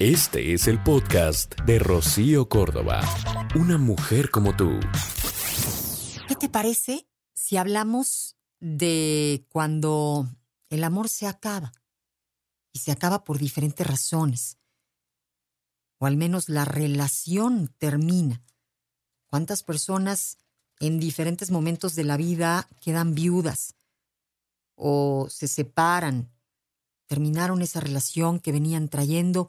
Este es el podcast de Rocío Córdoba. Una mujer como tú. ¿Qué te parece si hablamos de cuando el amor se acaba? Y se acaba por diferentes razones. O al menos la relación termina. ¿Cuántas personas en diferentes momentos de la vida quedan viudas o se separan, terminaron esa relación que venían trayendo?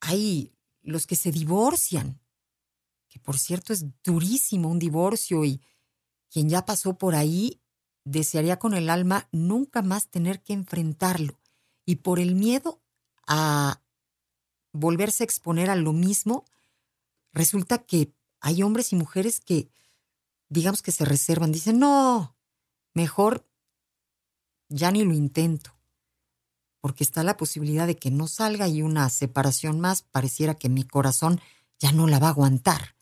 Hay los que se divorcian, que por cierto es durísimo un divorcio y quien ya pasó por ahí desearía con el alma nunca más tener que enfrentarlo. Y por el miedo a volverse a exponer a lo mismo, resulta que hay hombres y mujeres que, digamos que se reservan, dicen, no, mejor ya ni lo intento porque está la posibilidad de que no salga y una separación más pareciera que mi corazón ya no la va a aguantar.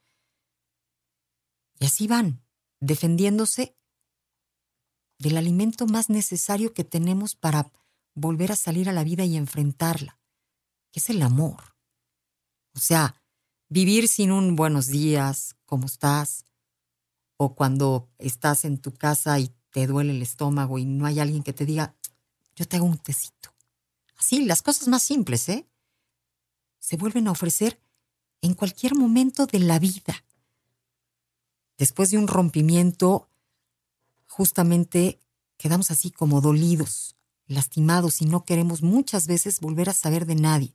Y así van, defendiéndose del alimento más necesario que tenemos para volver a salir a la vida y enfrentarla, que es el amor. O sea, vivir sin un buenos días, ¿cómo estás? O cuando estás en tu casa y te duele el estómago y no hay alguien que te diga, yo te hago un tecito. Así, las cosas más simples, ¿eh? Se vuelven a ofrecer en cualquier momento de la vida. Después de un rompimiento, justamente quedamos así como dolidos, lastimados y no queremos muchas veces volver a saber de nadie.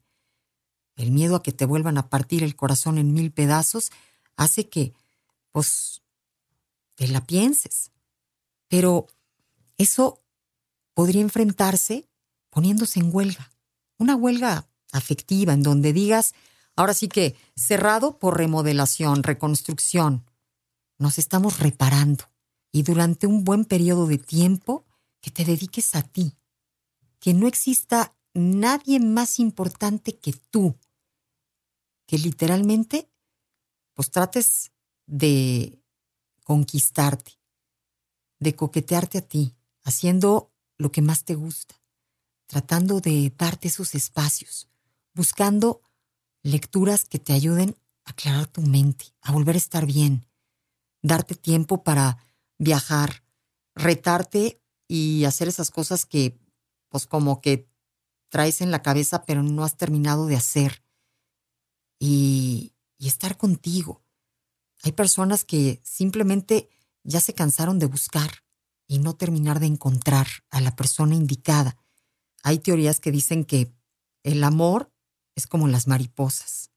El miedo a que te vuelvan a partir el corazón en mil pedazos hace que, pues, te la pienses. Pero eso podría enfrentarse poniéndose en huelga. Una huelga afectiva en donde digas, ahora sí que cerrado por remodelación, reconstrucción. Nos estamos reparando y durante un buen periodo de tiempo que te dediques a ti. Que no exista nadie más importante que tú. Que literalmente pues trates de conquistarte, de coquetearte a ti, haciendo lo que más te gusta tratando de darte esos espacios, buscando lecturas que te ayuden a aclarar tu mente, a volver a estar bien, darte tiempo para viajar, retarte y hacer esas cosas que, pues como que traes en la cabeza pero no has terminado de hacer. Y, y estar contigo. Hay personas que simplemente ya se cansaron de buscar y no terminar de encontrar a la persona indicada. Hay teorías que dicen que el amor es como las mariposas.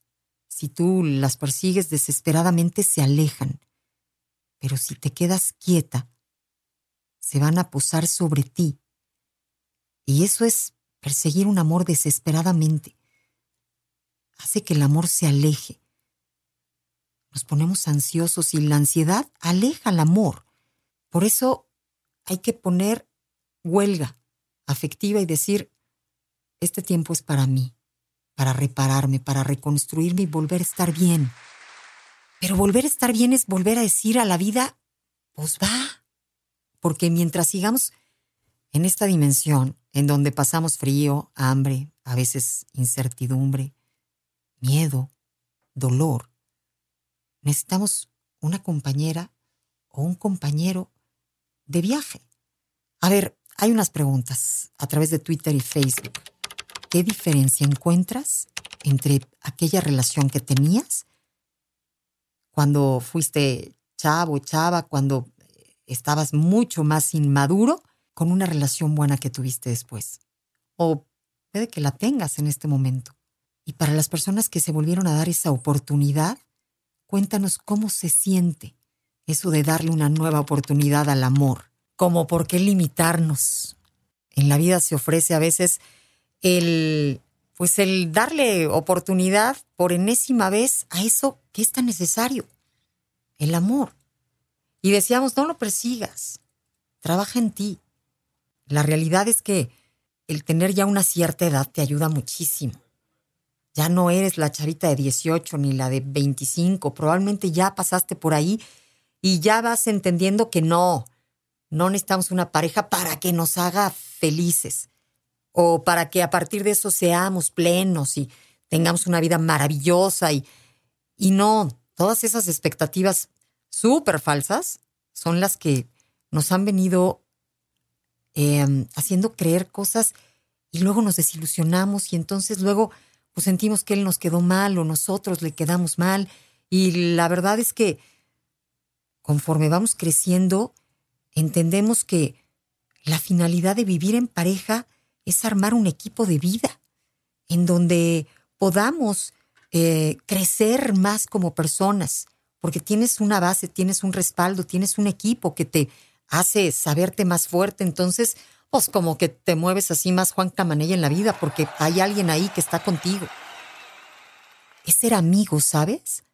Si tú las persigues desesperadamente, se alejan. Pero si te quedas quieta, se van a posar sobre ti. Y eso es perseguir un amor desesperadamente. Hace que el amor se aleje. Nos ponemos ansiosos y la ansiedad aleja el amor. Por eso hay que poner huelga afectiva y decir, este tiempo es para mí, para repararme, para reconstruirme y volver a estar bien. Pero volver a estar bien es volver a decir a la vida, pues va. Porque mientras sigamos en esta dimensión, en donde pasamos frío, hambre, a veces incertidumbre, miedo, dolor, necesitamos una compañera o un compañero de viaje. A ver, hay unas preguntas a través de Twitter y Facebook. ¿Qué diferencia encuentras entre aquella relación que tenías cuando fuiste chavo, chava, cuando estabas mucho más inmaduro, con una relación buena que tuviste después? O puede que la tengas en este momento. Y para las personas que se volvieron a dar esa oportunidad, cuéntanos cómo se siente eso de darle una nueva oportunidad al amor como por qué limitarnos. En la vida se ofrece a veces el pues el darle oportunidad por enésima vez a eso que es tan necesario, el amor. Y decíamos, no lo persigas, trabaja en ti. La realidad es que el tener ya una cierta edad te ayuda muchísimo. Ya no eres la chavita de 18 ni la de 25, probablemente ya pasaste por ahí y ya vas entendiendo que no, no necesitamos una pareja para que nos haga felices o para que a partir de eso seamos plenos y tengamos una vida maravillosa y, y no, todas esas expectativas súper falsas son las que nos han venido em, haciendo creer cosas y luego nos desilusionamos y entonces luego pues sentimos que él nos quedó mal o nosotros le quedamos mal y la verdad es que conforme vamos creciendo entendemos que la finalidad de vivir en pareja es armar un equipo de vida en donde podamos eh, crecer más como personas, porque tienes una base, tienes un respaldo, tienes un equipo que te hace saberte más fuerte, entonces, pues como que te mueves así más Juan Camanella en la vida, porque hay alguien ahí que está contigo. Es ser amigo, ¿sabes?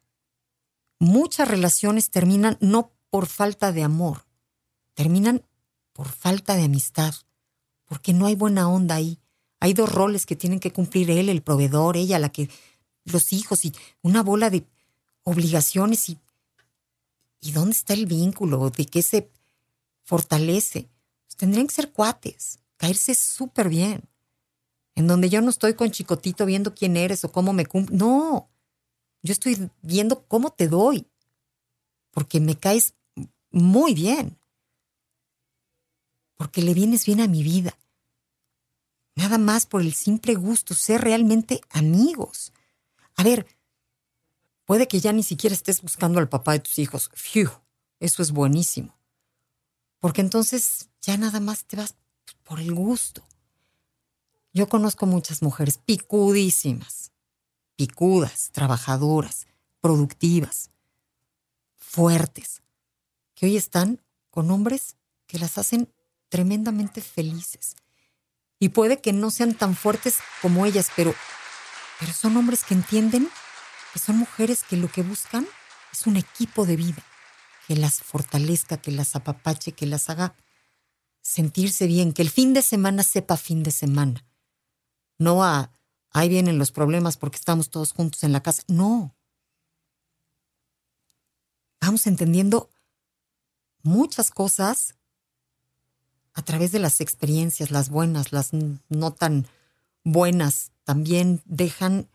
Muchas relaciones terminan no por falta de amor, terminan por falta de amistad, porque no hay buena onda ahí. Hay dos roles que tienen que cumplir él, el proveedor, ella, la que los hijos y una bola de obligaciones y ¿y dónde está el vínculo? ¿De qué se fortalece? Pues tendrían que ser cuates, caerse súper bien. En donde yo no estoy con chicotito viendo quién eres o cómo me cumple. No, yo estoy viendo cómo te doy, porque me caes muy bien, porque le vienes bien a mi vida. Nada más por el simple gusto, ser realmente amigos. A ver, puede que ya ni siquiera estés buscando al papá de tus hijos. Fiu, eso es buenísimo. Porque entonces ya nada más te vas por el gusto. Yo conozco muchas mujeres picudísimas, picudas, trabajadoras, productivas, fuertes, que hoy están con hombres que las hacen tremendamente felices y puede que no sean tan fuertes como ellas, pero, pero son hombres que entienden que son mujeres que lo que buscan es un equipo de vida, que las fortalezca, que las apapache, que las haga sentirse bien, que el fin de semana sepa fin de semana. No a, ahí vienen los problemas porque estamos todos juntos en la casa. No. Vamos entendiendo muchas cosas a través de las experiencias, las buenas, las no tan buenas, también dejan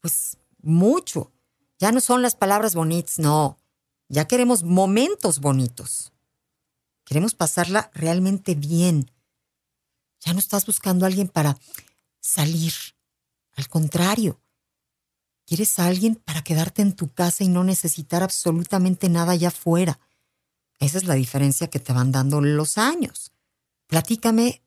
pues mucho. Ya no son las palabras bonitas, no. Ya queremos momentos bonitos. Queremos pasarla realmente bien. Ya no estás buscando a alguien para salir. Al contrario, quieres a alguien para quedarte en tu casa y no necesitar absolutamente nada allá afuera. Esa es la diferencia que te van dando los años. Platícame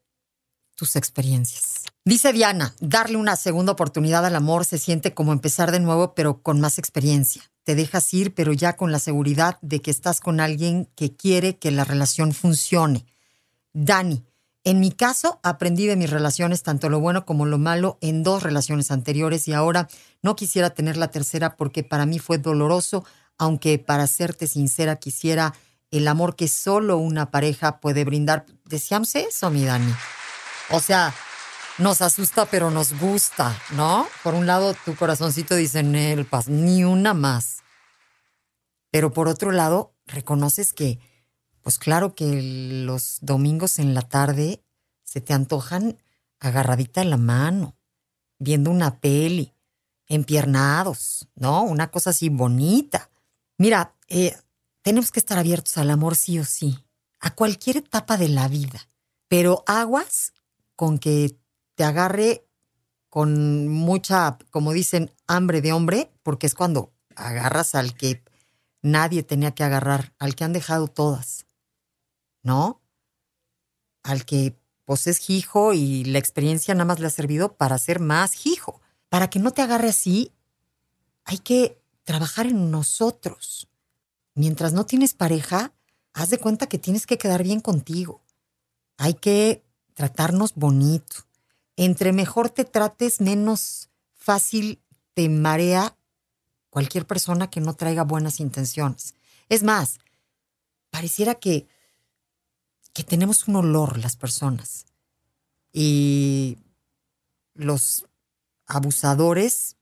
tus experiencias. Dice Diana, darle una segunda oportunidad al amor se siente como empezar de nuevo, pero con más experiencia. Te dejas ir, pero ya con la seguridad de que estás con alguien que quiere que la relación funcione. Dani, en mi caso, aprendí de mis relaciones, tanto lo bueno como lo malo, en dos relaciones anteriores y ahora no quisiera tener la tercera porque para mí fue doloroso, aunque para serte sincera quisiera el amor que solo una pareja puede brindar. Deseamos eso, mi Dani. O sea, nos asusta, pero nos gusta, ¿no? Por un lado, tu corazoncito dice, el paz, ni una más. Pero por otro lado, reconoces que, pues claro que los domingos en la tarde se te antojan agarradita en la mano, viendo una peli, empiernados, ¿no? Una cosa así bonita. Mira, eh, tenemos que estar abiertos al amor sí o sí, a cualquier etapa de la vida. Pero aguas con que te agarre con mucha, como dicen, hambre de hombre, porque es cuando agarras al que nadie tenía que agarrar, al que han dejado todas, ¿no? Al que pues es hijo y la experiencia nada más le ha servido para ser más hijo. Para que no te agarre así, hay que trabajar en nosotros mientras no tienes pareja, haz de cuenta que tienes que quedar bien contigo. Hay que tratarnos bonito. Entre mejor te trates, menos fácil te marea cualquier persona que no traiga buenas intenciones. Es más, pareciera que, que tenemos un olor las personas. Y los abusadores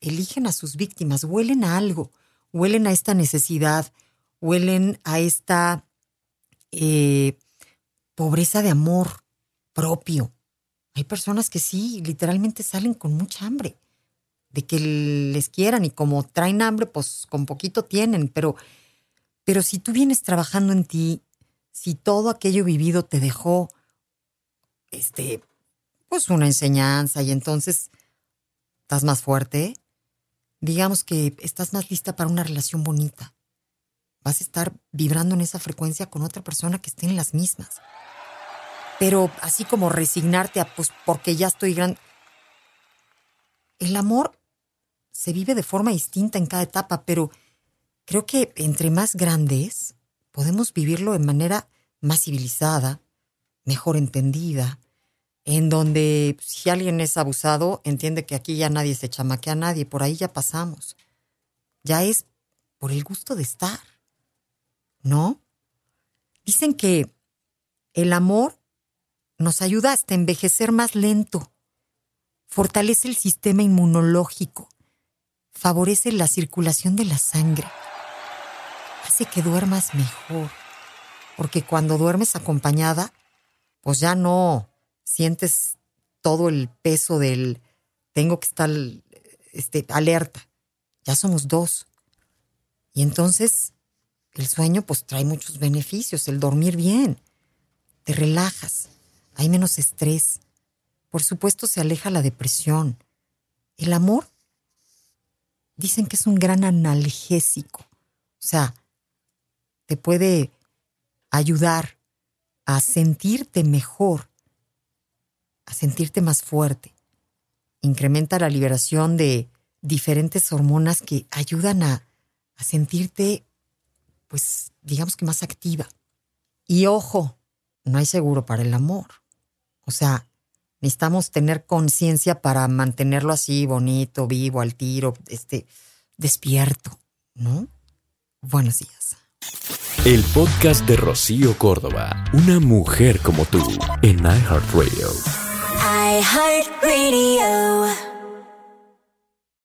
eligen a sus víctimas, huelen a algo huelen a esta necesidad, huelen a esta eh, pobreza de amor propio. Hay personas que sí, literalmente salen con mucha hambre, de que les quieran y como traen hambre, pues con poquito tienen, pero, pero si tú vienes trabajando en ti, si todo aquello vivido te dejó, este, pues una enseñanza y entonces estás más fuerte, digamos que estás más lista para una relación bonita. Vas a estar vibrando en esa frecuencia con otra persona que esté en las mismas. Pero así como resignarte a, pues, porque ya estoy grande. El amor se vive de forma distinta en cada etapa, pero creo que entre más grandes podemos vivirlo de manera más civilizada, mejor entendida, en donde si alguien es abusado, entiende que aquí ya nadie se chamaquea a nadie, por ahí ya pasamos. Ya es por el gusto de estar, ¿no? Dicen que el amor nos ayuda hasta envejecer más lento, fortalece el sistema inmunológico, favorece la circulación de la sangre, hace que duermas mejor, porque cuando duermes acompañada, pues ya no sientes todo el peso del tengo que estar este, alerta. Ya somos dos. Y entonces el sueño pues trae muchos beneficios, el dormir bien, te relajas, hay menos estrés. Por supuesto se aleja la depresión. El amor dicen que es un gran analgésico. O sea, te puede ayudar a sentirte mejor a sentirte más fuerte. Incrementa la liberación de diferentes hormonas que ayudan a, a sentirte, pues, digamos que más activa. Y ojo, no hay seguro para el amor. O sea, necesitamos tener conciencia para mantenerlo así, bonito, vivo, al tiro, este, despierto, ¿no? Buenos días. El podcast de Rocío Córdoba, una mujer como tú, en iHeartRadio. iHeartRadio.